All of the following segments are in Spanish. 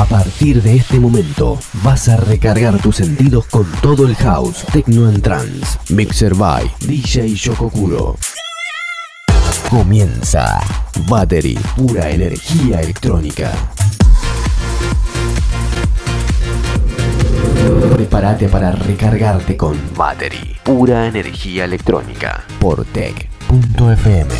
A partir de este momento, vas a recargar tus sentidos con todo el house, techno and trance. Mixer by DJ Shokokuro. Comienza Battery, pura energía electrónica. Prepárate para recargarte con Battery, pura energía electrónica por tech.fm.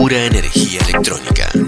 Pura energía electrónica.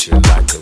treat you like a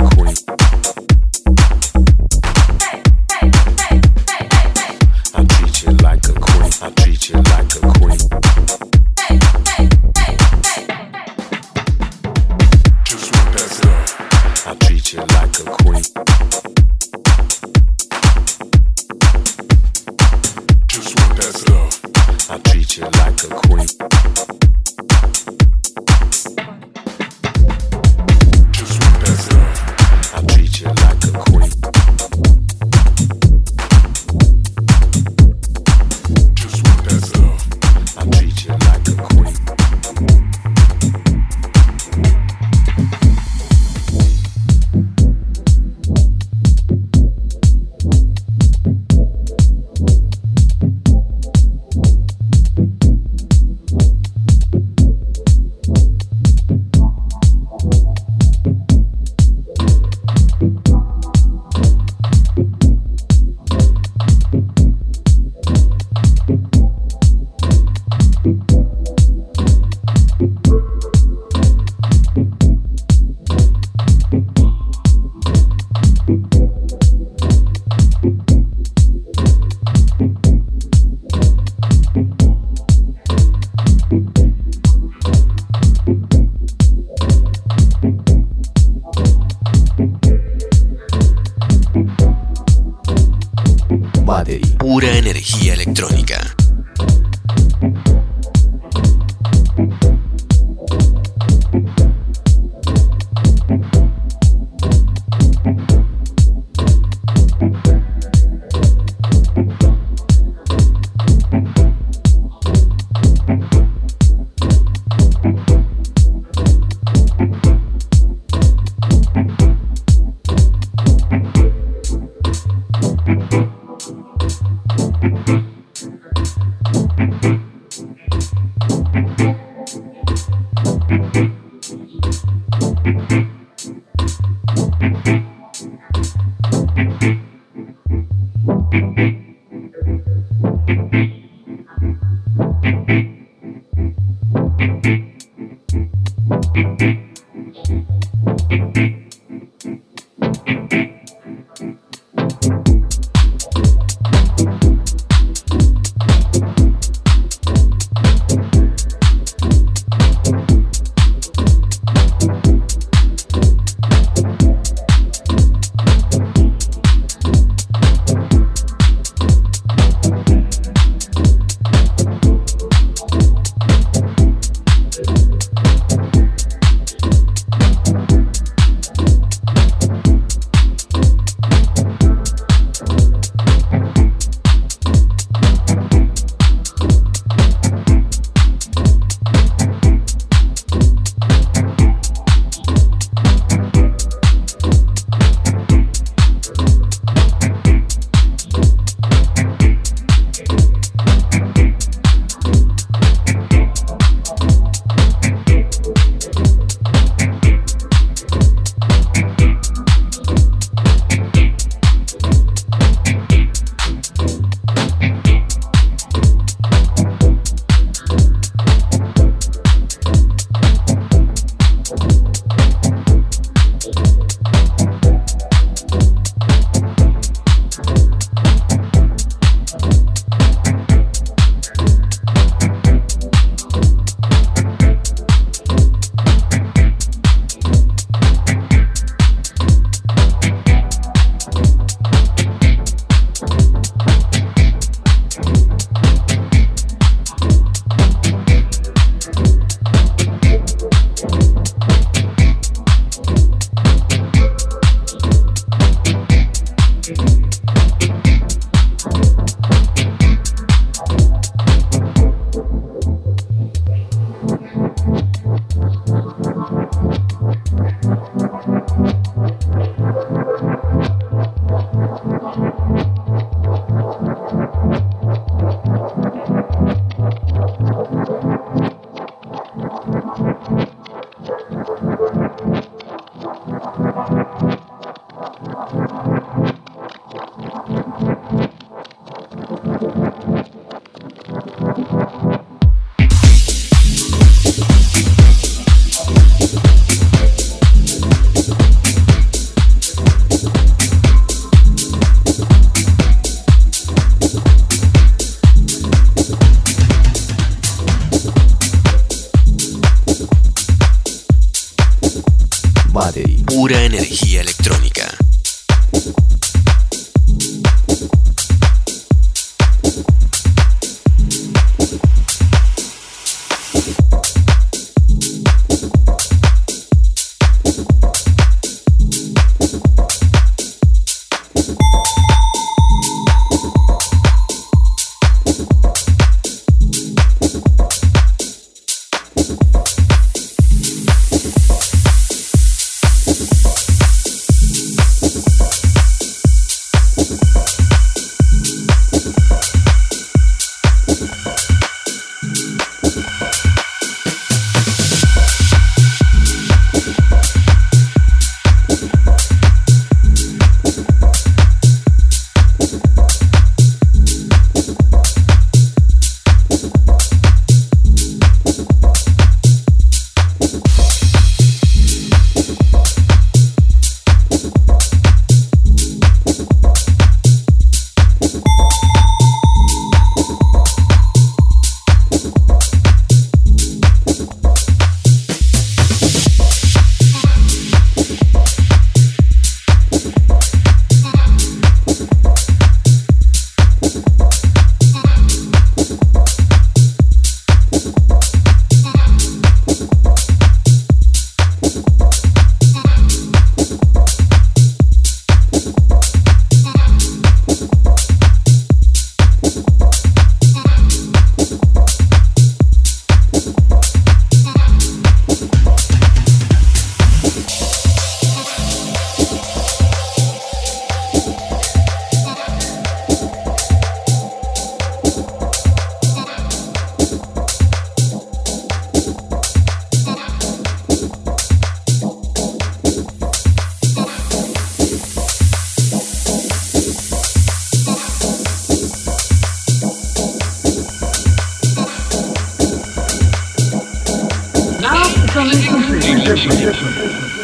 小姐小姐小姐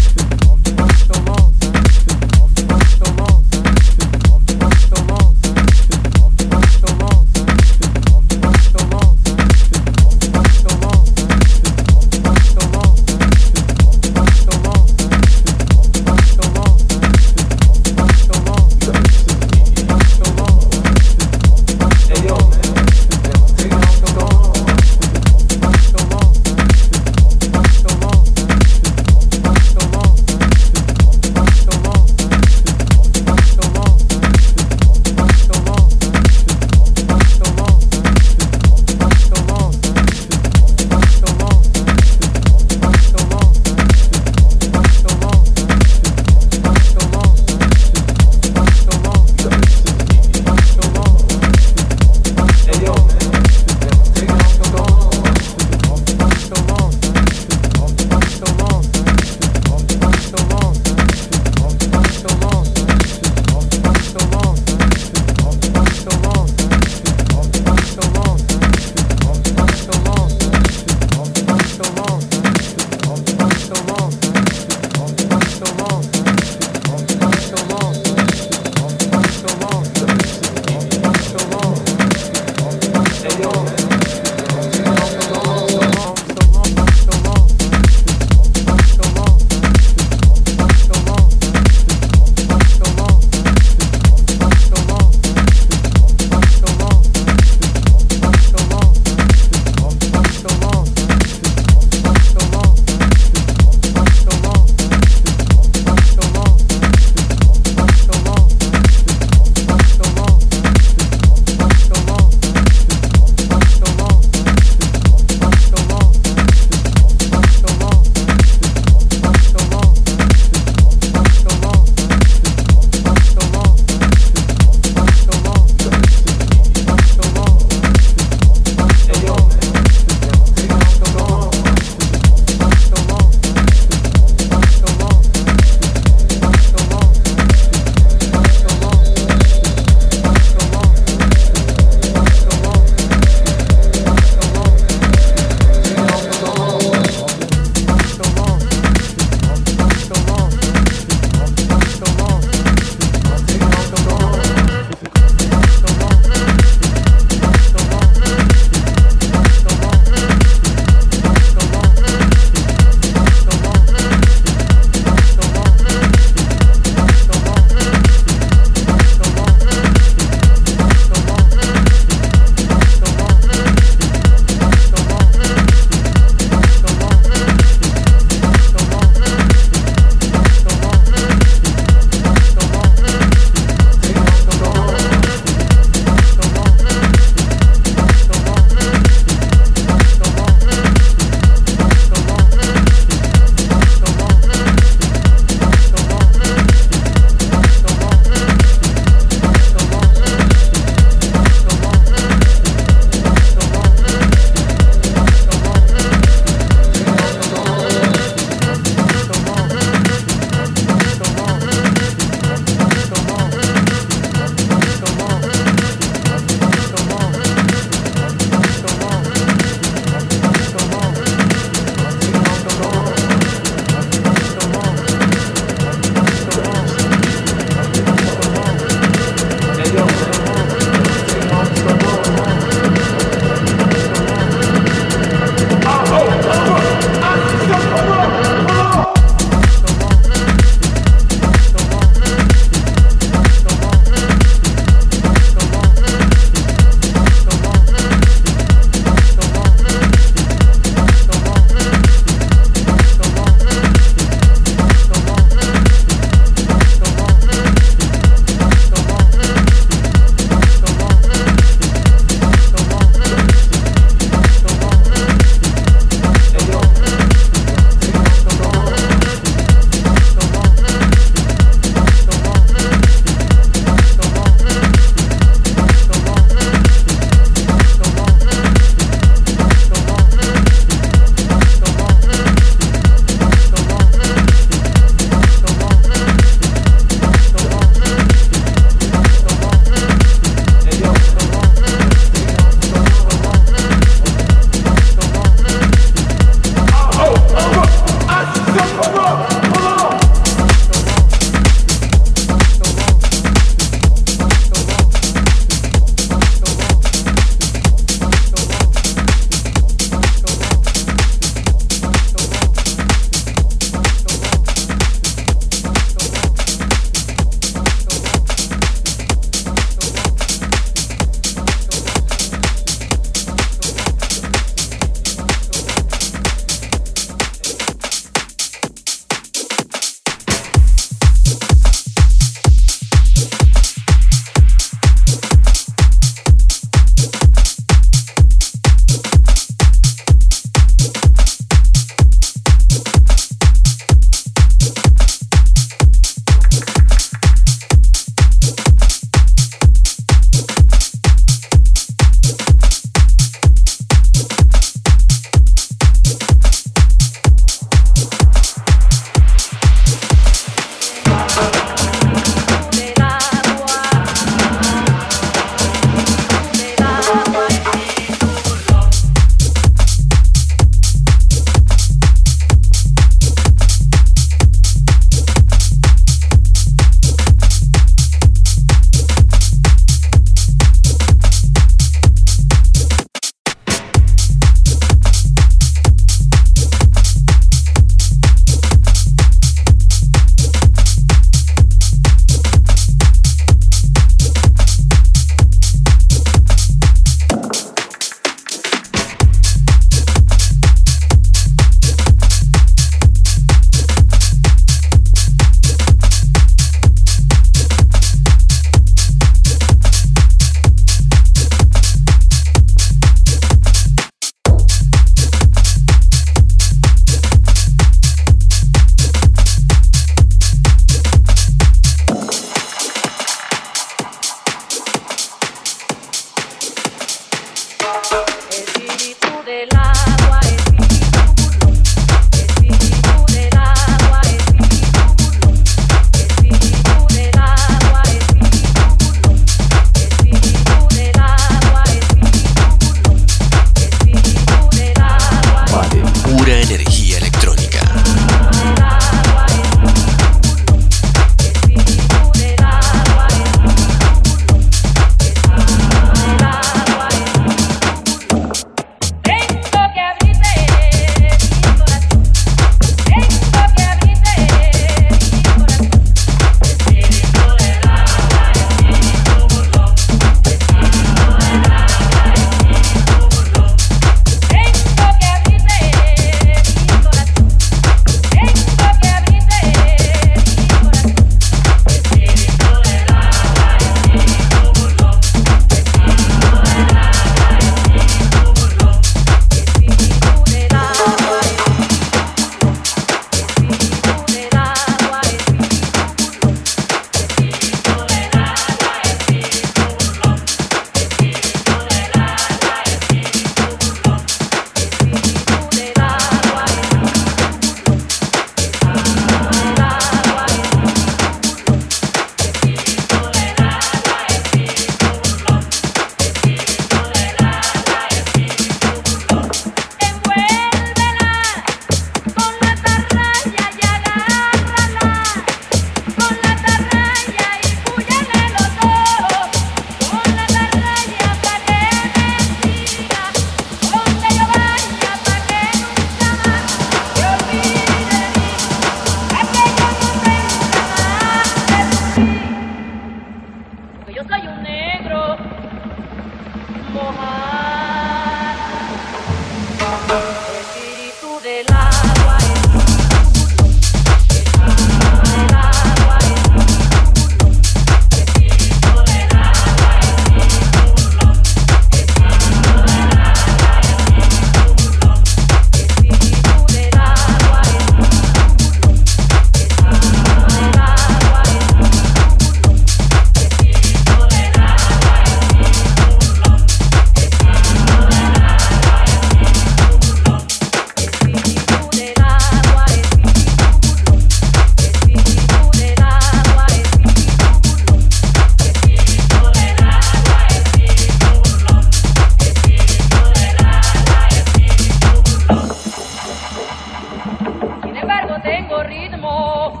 ritmo.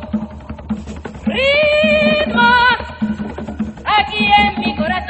Ritmo. Aquí en mi corazón.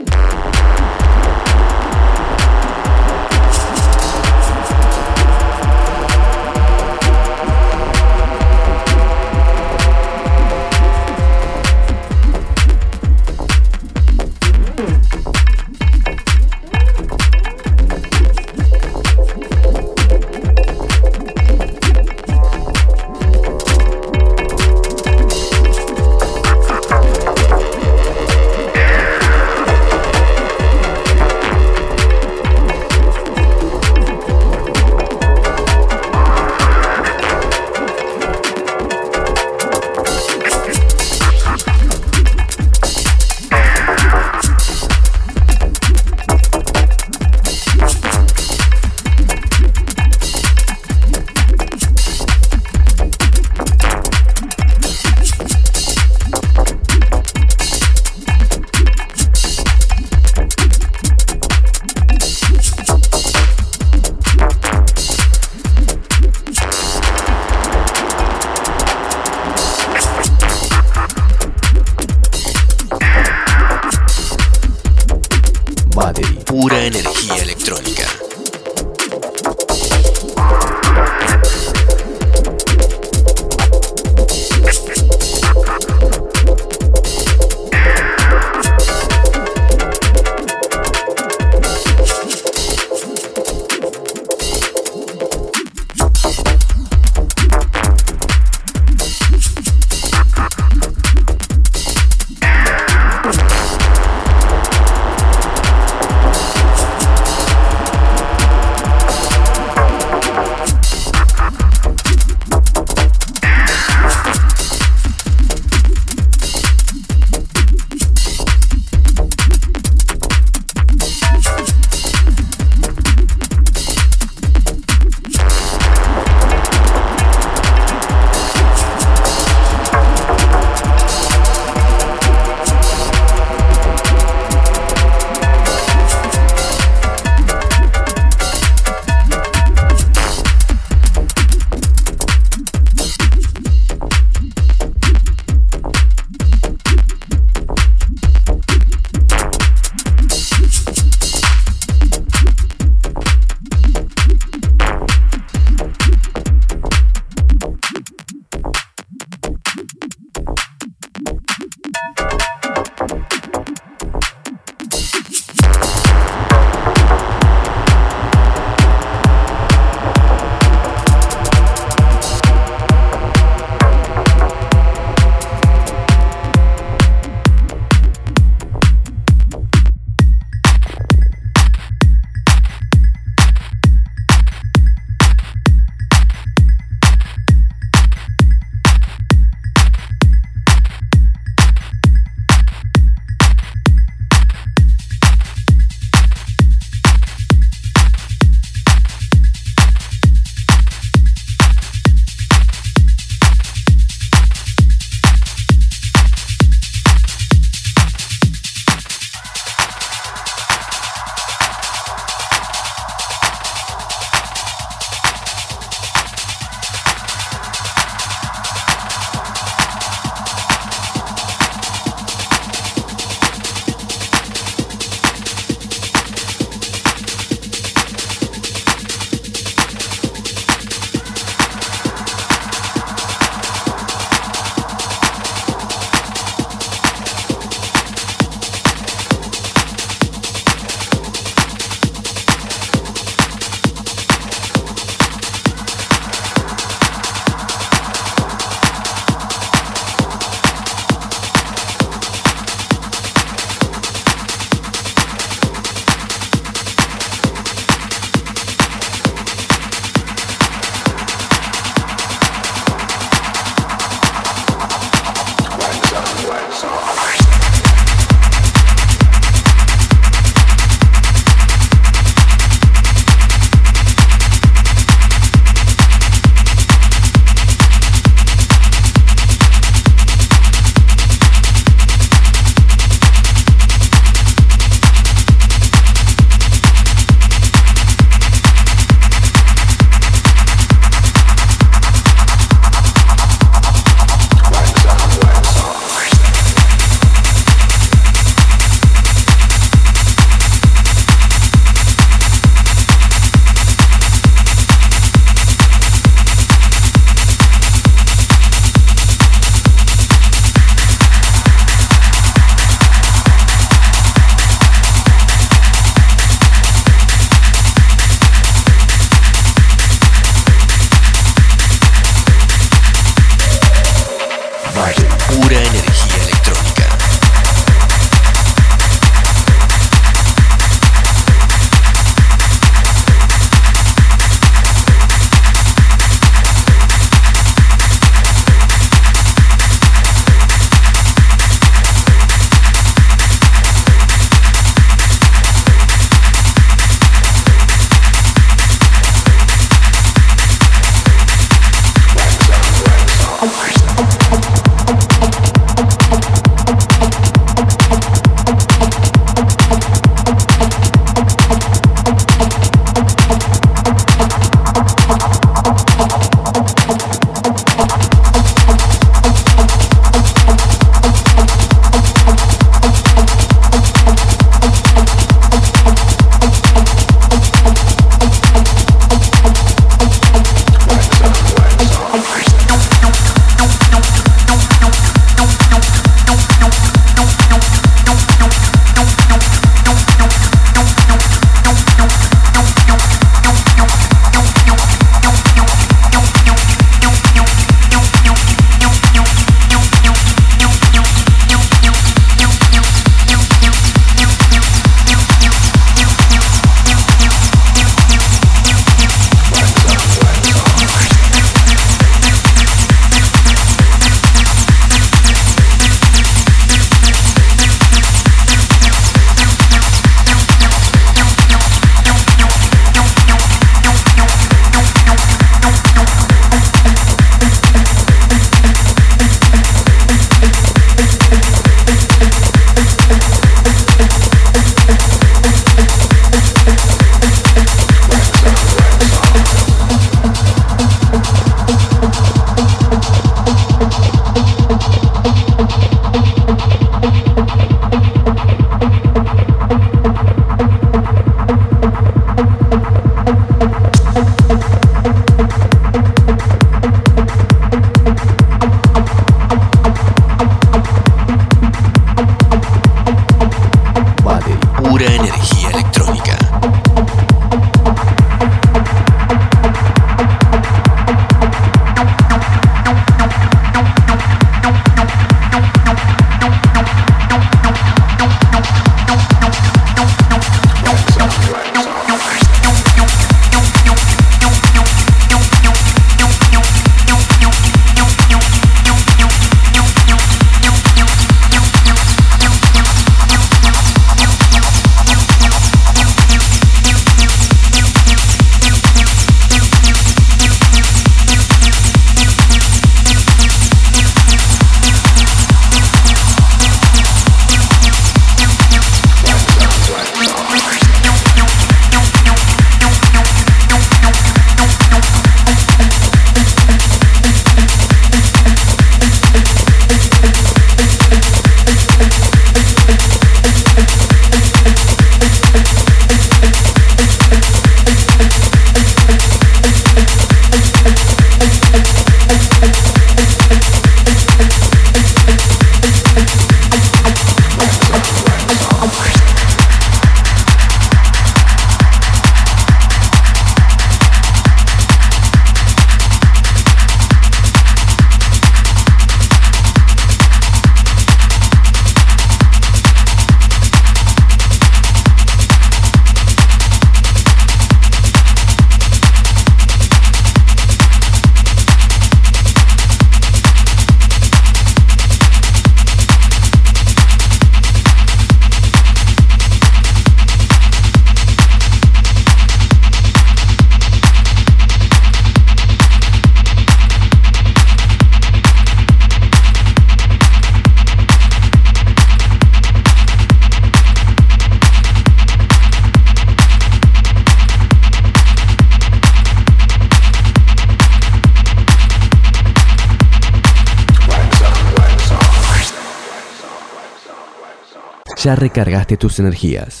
Ya recargaste tus energías.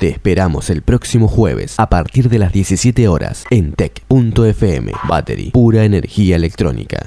Te esperamos el próximo jueves a partir de las 17 horas en tech.fm Battery, pura energía electrónica.